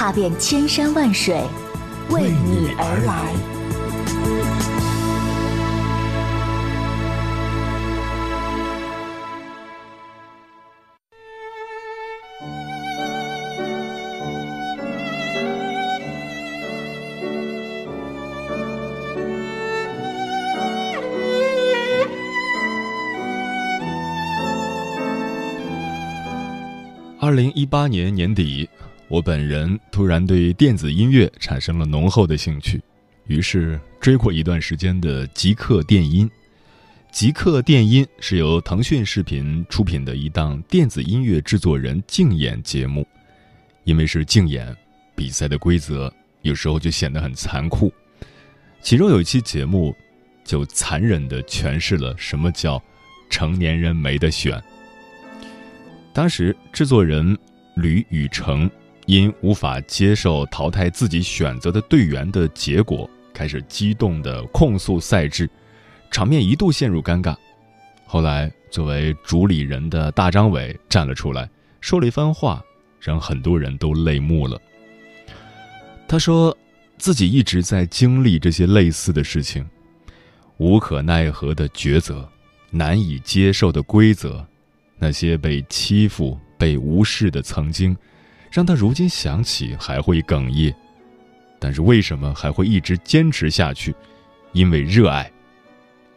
踏遍千山万水，为你而来。二零一八年年底，我本人突然对电子音乐产生了浓厚的兴趣，于是追过一段时间的极客电音。极客电音是由腾讯视频出品的一档电子音乐制作人竞演节目。因为是竞演，比赛的规则有时候就显得很残酷。其中有一期节目，就残忍地诠释了什么叫成年人没得选。当时，制作人吕宇成因无法接受淘汰自己选择的队员的结果，开始激动地控诉赛制，场面一度陷入尴尬。后来，作为主理人的大张伟站了出来，说了一番话，让很多人都泪目了。他说自己一直在经历这些类似的事情，无可奈何的抉择，难以接受的规则。那些被欺负、被无视的曾经，让他如今想起还会哽咽。但是为什么还会一直坚持下去？因为热爱，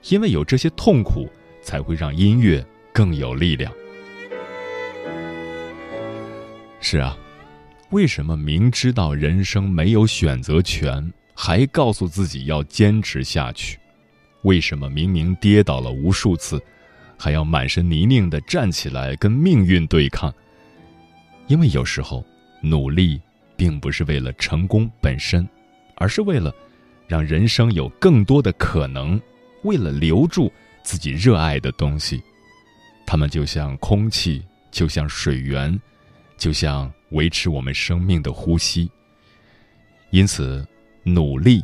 因为有这些痛苦，才会让音乐更有力量。是啊，为什么明知道人生没有选择权，还告诉自己要坚持下去？为什么明明跌倒了无数次？还要满身泥泞的站起来跟命运对抗，因为有时候努力并不是为了成功本身，而是为了让人生有更多的可能，为了留住自己热爱的东西。它们就像空气，就像水源，就像维持我们生命的呼吸。因此，努力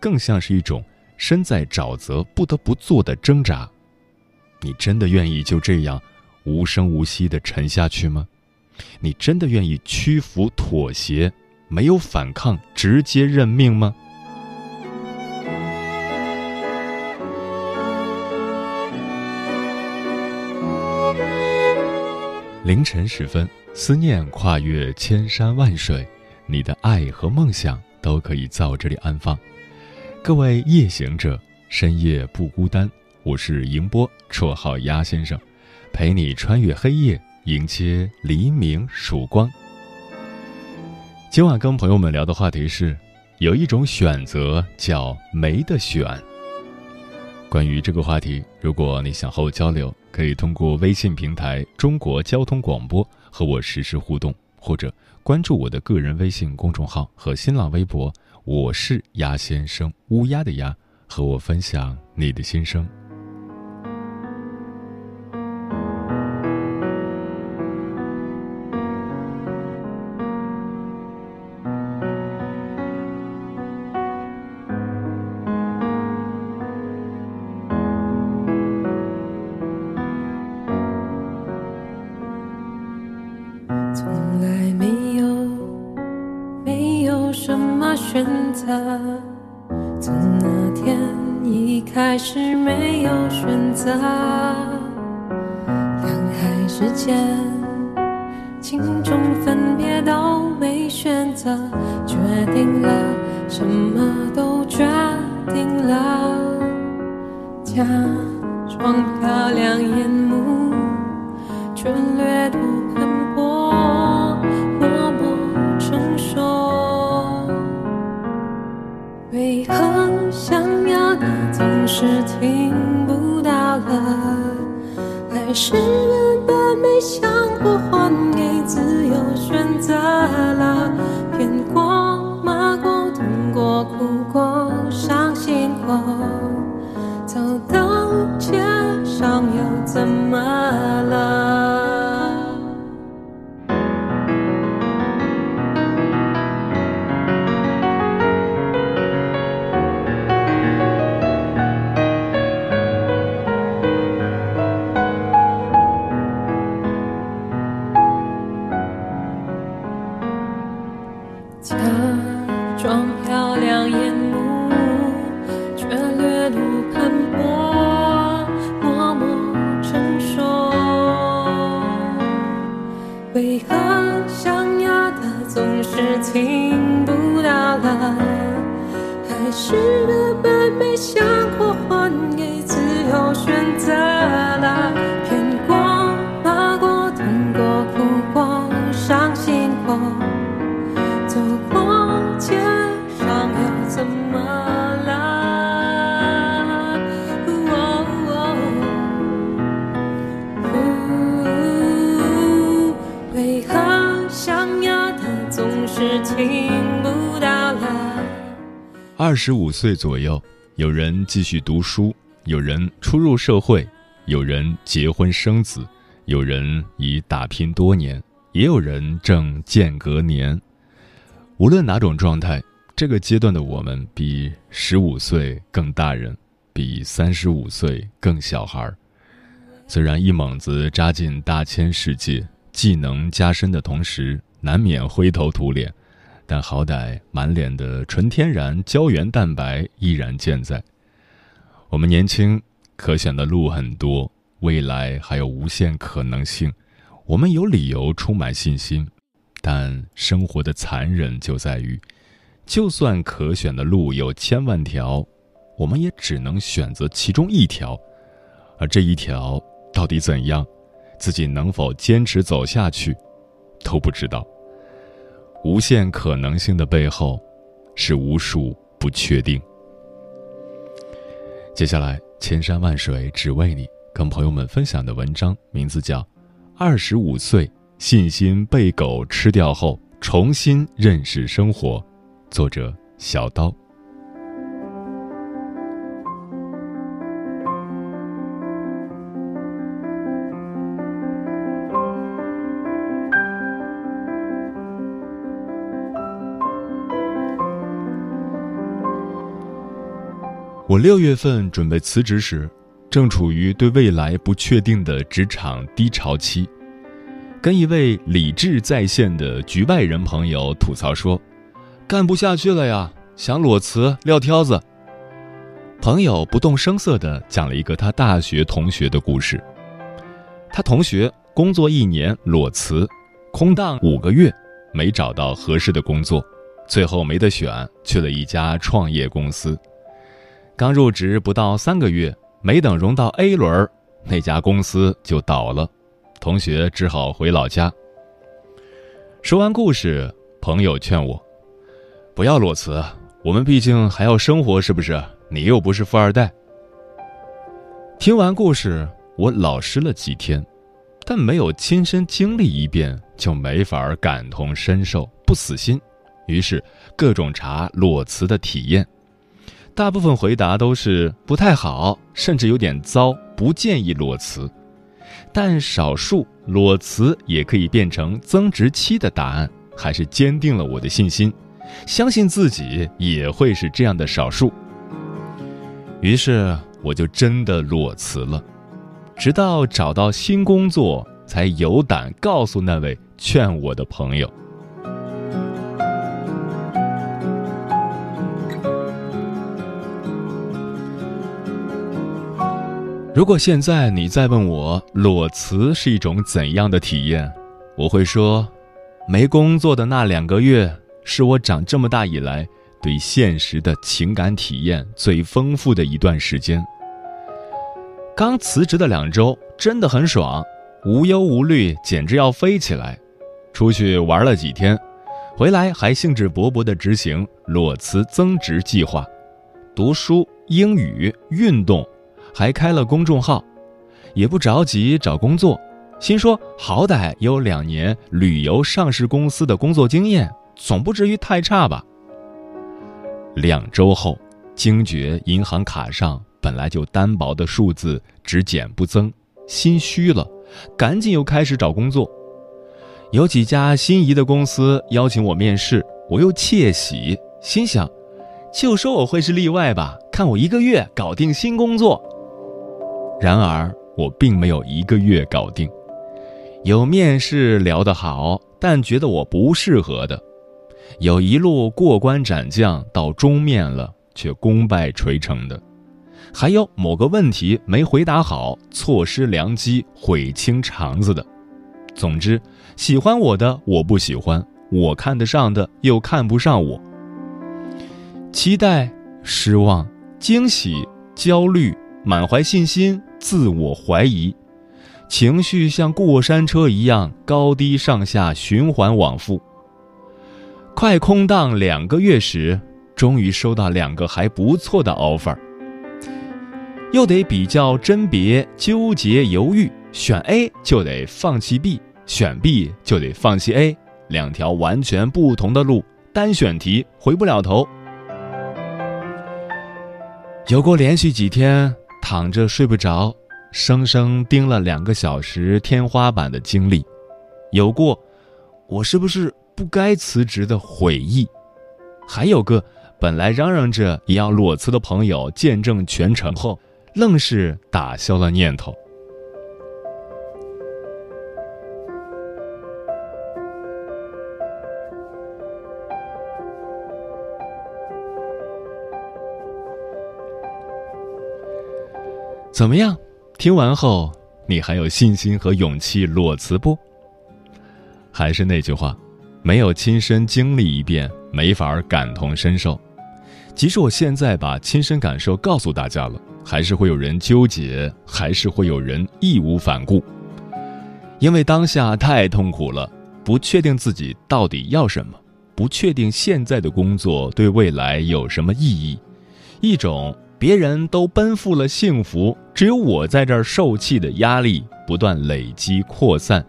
更像是一种身在沼泽不得不做的挣扎。你真的愿意就这样无声无息的沉下去吗？你真的愿意屈服妥协，没有反抗，直接认命吗？凌晨时分，思念跨越千山万水，你的爱和梦想都可以在我这里安放。各位夜行者，深夜不孤单。我是迎波，绰号鸭先生，陪你穿越黑夜，迎接黎明曙光。今晚跟朋友们聊的话题是，有一种选择叫没得选。关于这个话题，如果你想和我交流，可以通过微信平台“中国交通广播”和我实时互动，或者关注我的个人微信公众号和新浪微博“我是鸭先生”，乌鸦的鸭，和我分享你的心声。选择。从那天一开始没有选择，两海之间，镜中分别都没选择，决定了，什么都决定了，假装漂亮眼目，却掠夺。是听不到了还是原本没想过还给自由选择了。骗过骂过痛过哭过伤心过走到十五岁左右，有人继续读书，有人初入社会，有人结婚生子，有人已打拼多年，也有人正间隔年。无论哪种状态，这个阶段的我们比十五岁更大人，比三十五岁更小孩儿。虽然一猛子扎进大千世界，技能加深的同时，难免灰头土脸。但好歹满脸的纯天然胶原蛋白依然健在。我们年轻，可选的路很多，未来还有无限可能性，我们有理由充满信心。但生活的残忍就在于，就算可选的路有千万条，我们也只能选择其中一条，而这一条到底怎样，自己能否坚持走下去，都不知道。无限可能性的背后，是无数不确定。接下来，千山万水只为你，跟朋友们分享的文章名字叫《二十五岁信心被狗吃掉后重新认识生活》，作者小刀。我六月份准备辞职时，正处于对未来不确定的职场低潮期，跟一位理智在线的局外人朋友吐槽说：“干不下去了呀，想裸辞撂挑子。”朋友不动声色地讲了一个他大学同学的故事。他同学工作一年裸辞，空档五个月，没找到合适的工作，最后没得选，去了一家创业公司。刚入职不到三个月，没等融到 A 轮，那家公司就倒了，同学只好回老家。说完故事，朋友劝我不要裸辞，我们毕竟还要生活，是不是？你又不是富二代。听完故事，我老实了几天，但没有亲身经历一遍，就没法感同身受，不死心。于是各种查裸辞的体验。大部分回答都是不太好，甚至有点糟，不建议裸辞。但少数裸辞也可以变成增值期的答案，还是坚定了我的信心，相信自己也会是这样的少数。于是我就真的裸辞了，直到找到新工作，才有胆告诉那位劝我的朋友。如果现在你再问我裸辞是一种怎样的体验，我会说，没工作的那两个月是我长这么大以来对现实的情感体验最丰富的一段时间。刚辞职的两周真的很爽，无忧无虑，简直要飞起来。出去玩了几天，回来还兴致勃勃地执行裸辞增值计划，读书、英语、运动。还开了公众号，也不着急找工作，心说好歹有两年旅游上市公司的工作经验，总不至于太差吧。两周后，惊觉银行卡上本来就单薄的数字只减不增，心虚了，赶紧又开始找工作。有几家心仪的公司邀请我面试，我又窃喜，心想，就说我会是例外吧，看我一个月搞定新工作。然而我并没有一个月搞定，有面试聊得好，但觉得我不适合的。有一路过关斩将到终面了，却功败垂成的；还有某个问题没回答好，错失良机，悔清肠子的。总之，喜欢我的我不喜欢，我看得上的又看不上我。期待、失望、惊喜、焦虑、满怀信心、自我怀疑，情绪像过山车一样高低上下循环往复。快空档两个月时，终于收到两个还不错的 offer，又得比较甄别、纠结、犹豫，选 A 就得放弃 B，选 B 就得放弃 A，两条完全不同的路，单选题回不了头。有过连续几天躺着睡不着，生生盯了两个小时天花板的经历，有过，我是不是？不该辞职的悔意，还有个本来嚷嚷着也要裸辞的朋友，见证全程后，愣是打消了念头。怎么样？听完后，你还有信心和勇气裸辞不？还是那句话。没有亲身经历一遍，没法感同身受。即使我现在把亲身感受告诉大家了，还是会有人纠结，还是会有人义无反顾。因为当下太痛苦了，不确定自己到底要什么，不确定现在的工作对未来有什么意义。一种别人都奔赴了幸福，只有我在这儿受气的压力，不断累积扩散。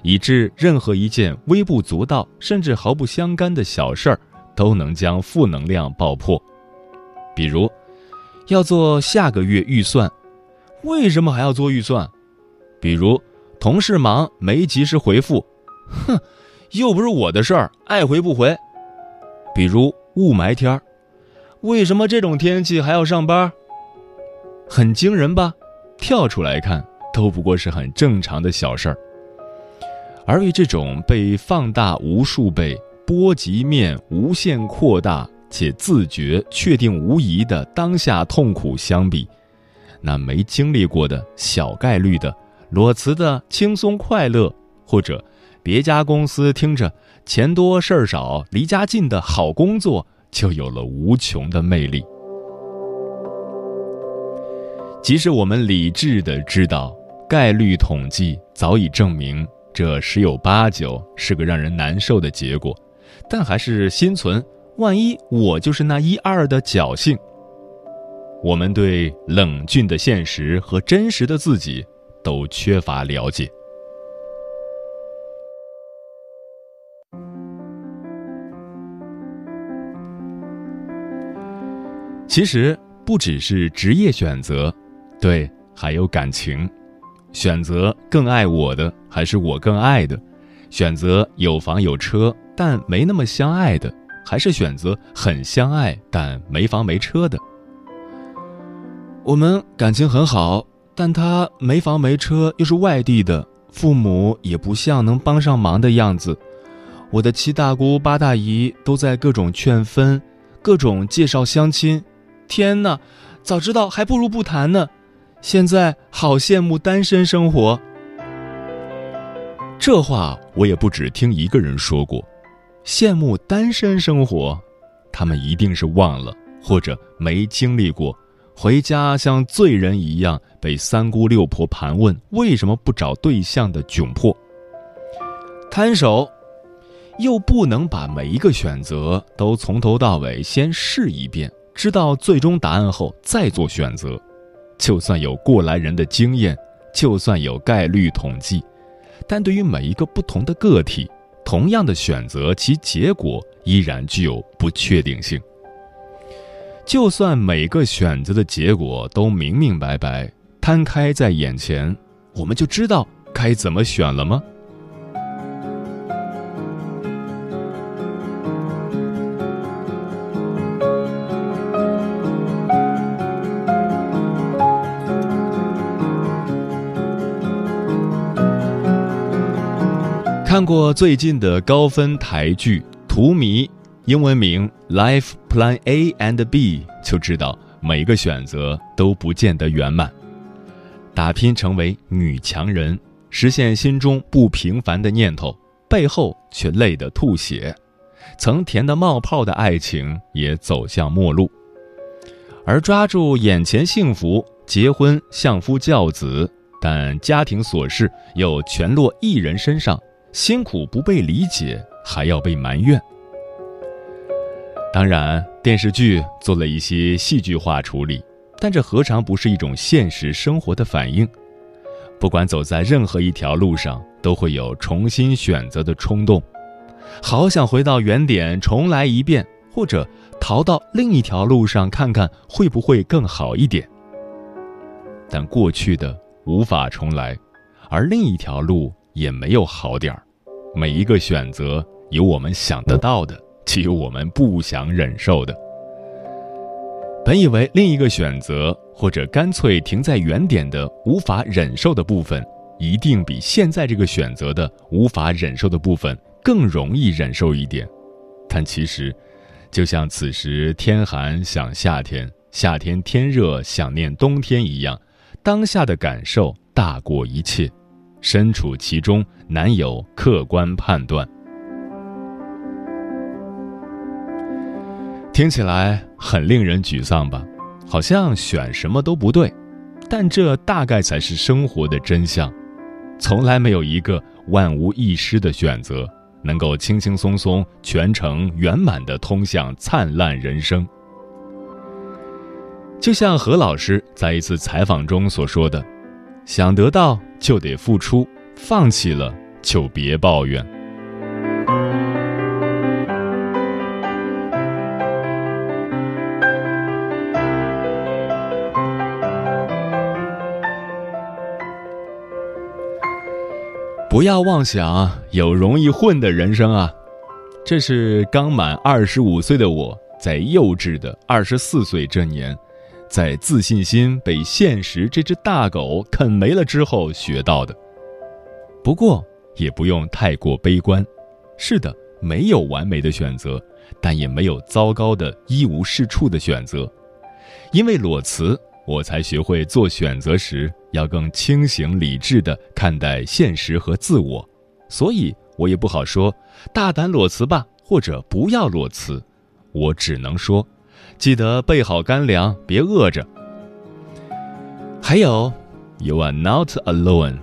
以致任何一件微不足道甚至毫不相干的小事儿，都能将负能量爆破。比如，要做下个月预算，为什么还要做预算？比如，同事忙没及时回复，哼，又不是我的事儿，爱回不回。比如雾霾天儿，为什么这种天气还要上班？很惊人吧？跳出来看，都不过是很正常的小事儿。而与这种被放大无数倍、波及面无限扩大且自觉确定无疑的当下痛苦相比，那没经历过的小概率的裸辞的轻松快乐，或者别家公司听着钱多事儿少、离家近的好工作，就有了无穷的魅力。即使我们理智的知道，概率统计早已证明。这十有八九是个让人难受的结果，但还是心存万一我就是那一二的侥幸。我们对冷峻的现实和真实的自己都缺乏了解。其实不只是职业选择，对，还有感情。选择更爱我的还是我更爱的？选择有房有车但没那么相爱的，还是选择很相爱但没房没车的？我们感情很好，但他没房没车，又是外地的，父母也不像能帮上忙的样子。我的七大姑八大姨都在各种劝分，各种介绍相亲。天哪，早知道还不如不谈呢。现在好羡慕单身生活。这话我也不止听一个人说过，羡慕单身生活，他们一定是忘了或者没经历过，回家像罪人一样被三姑六婆盘问为什么不找对象的窘迫。摊手，又不能把每一个选择都从头到尾先试一遍，知道最终答案后再做选择。就算有过来人的经验，就算有概率统计，但对于每一个不同的个体，同样的选择，其结果依然具有不确定性。就算每个选择的结果都明明白白摊开在眼前，我们就知道该怎么选了吗？看过最近的高分台剧《荼蘼》，英文名《Life Plan A and B》，就知道每个选择都不见得圆满。打拼成为女强人，实现心中不平凡的念头，背后却累得吐血。曾甜得冒泡的爱情也走向末路，而抓住眼前幸福，结婚相夫教子，但家庭琐事又全落一人身上。辛苦不被理解，还要被埋怨。当然，电视剧做了一些戏剧化处理，但这何尝不是一种现实生活的反应？不管走在任何一条路上，都会有重新选择的冲动，好想回到原点重来一遍，或者逃到另一条路上看看会不会更好一点。但过去的无法重来，而另一条路。也没有好点儿，每一个选择有我们想得到的，既有我们不想忍受的。本以为另一个选择，或者干脆停在原点的无法忍受的部分，一定比现在这个选择的无法忍受的部分更容易忍受一点。但其实，就像此时天寒想夏天，夏天天热想念冬天一样，当下的感受大过一切。身处其中，难有客观判断。听起来很令人沮丧吧？好像选什么都不对，但这大概才是生活的真相。从来没有一个万无一失的选择，能够轻轻松松、全程圆满的通向灿烂人生。就像何老师在一次采访中所说的。想得到就得付出，放弃了就别抱怨。不要妄想有容易混的人生啊！这是刚满二十五岁的我在幼稚的二十四岁这年。在自信心被现实这只大狗啃没了之后学到的。不过也不用太过悲观，是的，没有完美的选择，但也没有糟糕的一无是处的选择。因为裸辞，我才学会做选择时要更清醒理智的看待现实和自我。所以我也不好说大胆裸辞吧，或者不要裸辞，我只能说。记得备好干粮，别饿着。还有，You are not alone。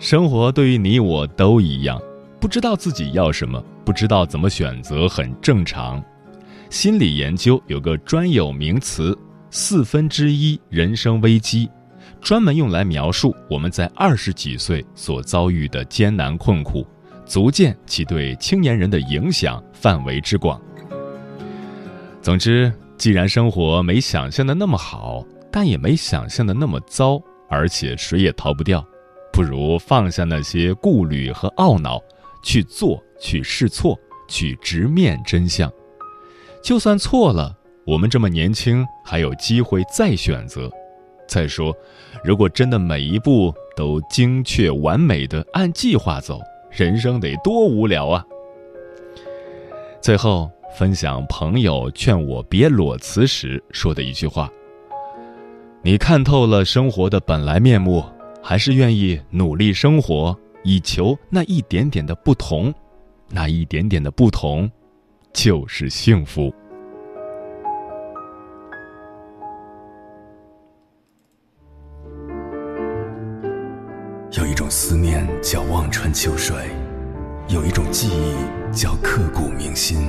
生活对于你我都一样，不知道自己要什么，不知道怎么选择，很正常。心理研究有个专有名词“四分之一人生危机”，专门用来描述我们在二十几岁所遭遇的艰难困苦，足见其对青年人的影响范围之广。总之。既然生活没想象的那么好，但也没想象的那么糟，而且谁也逃不掉，不如放下那些顾虑和懊恼，去做，去试错，去直面真相。就算错了，我们这么年轻，还有机会再选择。再说，如果真的每一步都精确完美的按计划走，人生得多无聊啊！最后。分享朋友劝我别裸辞时说的一句话：“你看透了生活的本来面目，还是愿意努力生活，以求那一点点的不同，那一点点的不同，就是幸福。”有一种思念叫望穿秋水，有一种记忆叫刻骨铭心。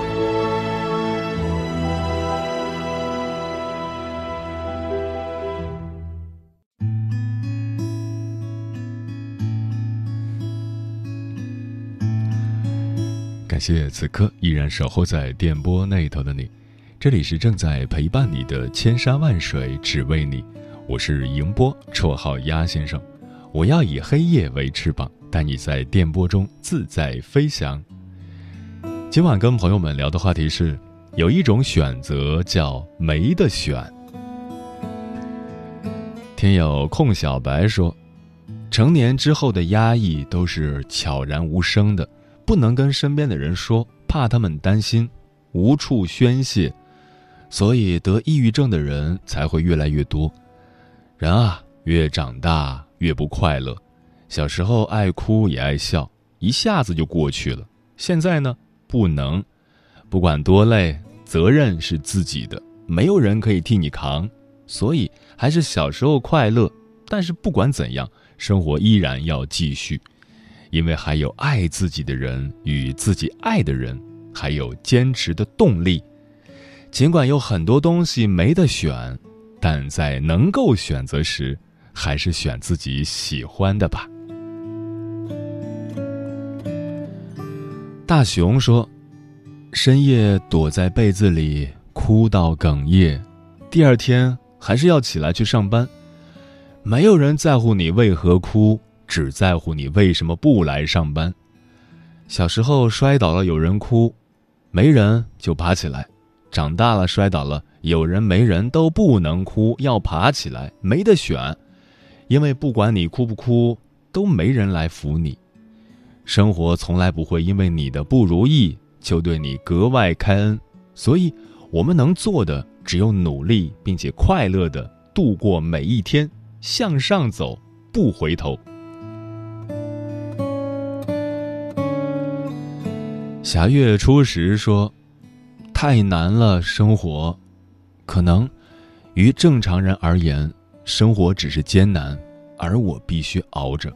谢此刻依然守候在电波那头的你，这里是正在陪伴你的千山万水只为你，我是迎波，绰号鸭先生。我要以黑夜为翅膀，带你在电波中自在飞翔。今晚跟朋友们聊的话题是，有一种选择叫没得选。听友空小白说，成年之后的压抑都是悄然无声的。不能跟身边的人说，怕他们担心，无处宣泄，所以得抑郁症的人才会越来越多。人啊，越长大越不快乐。小时候爱哭也爱笑，一下子就过去了。现在呢，不能，不管多累，责任是自己的，没有人可以替你扛。所以还是小时候快乐。但是不管怎样，生活依然要继续。因为还有爱自己的人与自己爱的人，还有坚持的动力。尽管有很多东西没得选，但在能够选择时，还是选自己喜欢的吧。大熊说：“深夜躲在被子里哭到哽咽，第二天还是要起来去上班。没有人在乎你为何哭。”只在乎你为什么不来上班。小时候摔倒了有人哭，没人就爬起来；长大了摔倒了有人没人都不能哭，要爬起来，没得选。因为不管你哭不哭，都没人来扶你。生活从来不会因为你的不如意就对你格外开恩，所以我们能做的只有努力并且快乐的度过每一天，向上走，不回头。霞月初时说：“太难了，生活，可能于正常人而言，生活只是艰难，而我必须熬着。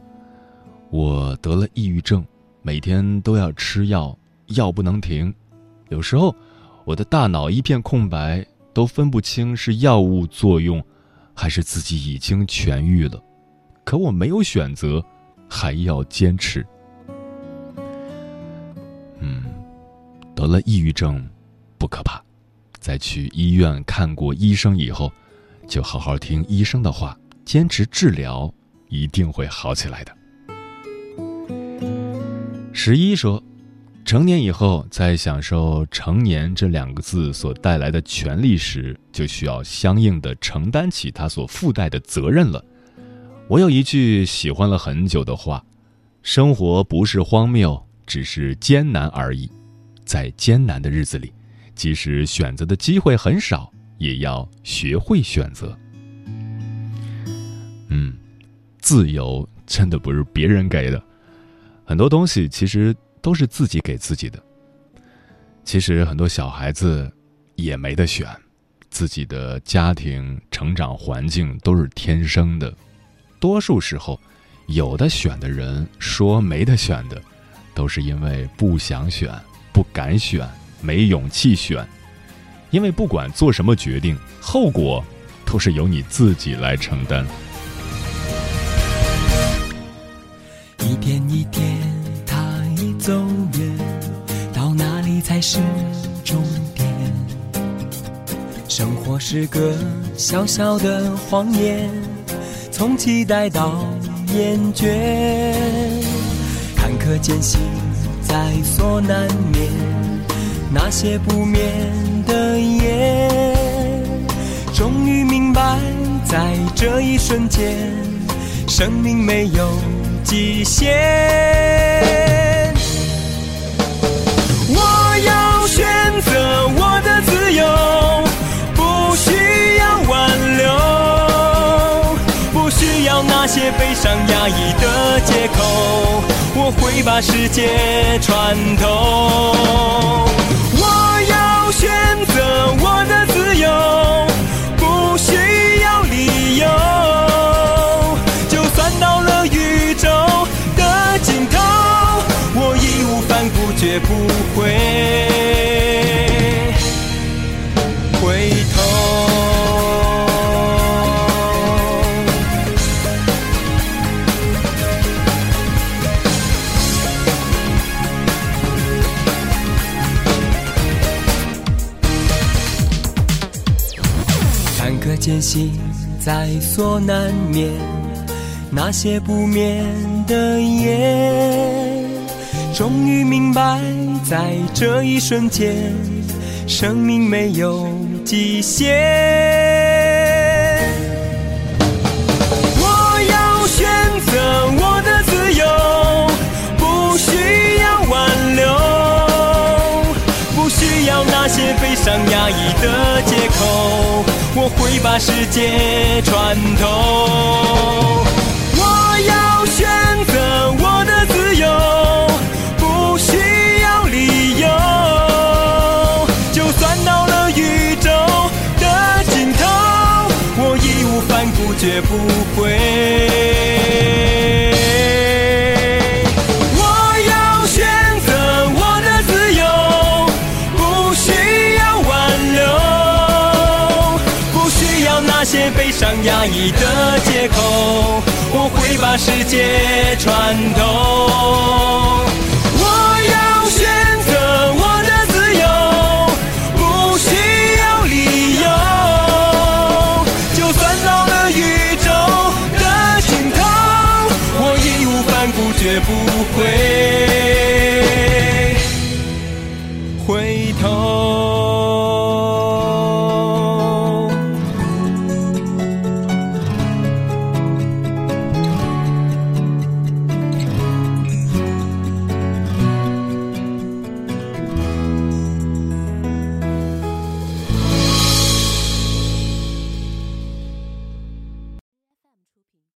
我得了抑郁症，每天都要吃药，药不能停。有时候，我的大脑一片空白，都分不清是药物作用，还是自己已经痊愈了。可我没有选择，还要坚持。”得了抑郁症，不可怕。在去医院看过医生以后，就好好听医生的话，坚持治疗，一定会好起来的。十一说，成年以后，在享受“成年”这两个字所带来的权利时，就需要相应的承担起它所附带的责任了。我有一句喜欢了很久的话：“生活不是荒谬。”只是艰难而已，在艰难的日子里，即使选择的机会很少，也要学会选择。嗯，自由真的不是别人给的，很多东西其实都是自己给自己的。其实很多小孩子也没得选，自己的家庭成长环境都是天生的，多数时候，有的选的人说没得选的。都是因为不想选、不敢选、没勇气选，因为不管做什么决定，后果都是由你自己来承担。一天一天，他已走远，到哪里才是终点？生活是个小小的谎言，从期待到厌倦。坎坷艰辛在所难免，那些不眠的夜，终于明白，在这一瞬间，生命没有极限。我要选择我的自由，那些悲伤压抑的借口。我会把世界穿透。我要选择我的自由，不需要理由。就算到了宇宙的尽头，我义无反顾，绝不会。艰辛在所难免，那些不眠的夜，终于明白，在这一瞬间，生命没有极限。把世界穿透。我要选择我的自由，不需要理由，就算到了宇宙的尽头，我义无反顾，绝不悲伤压抑的借口我会把世界穿透。我要选择我的自由不需要理由。就算到了宇宙的尽头我义无反顾绝不会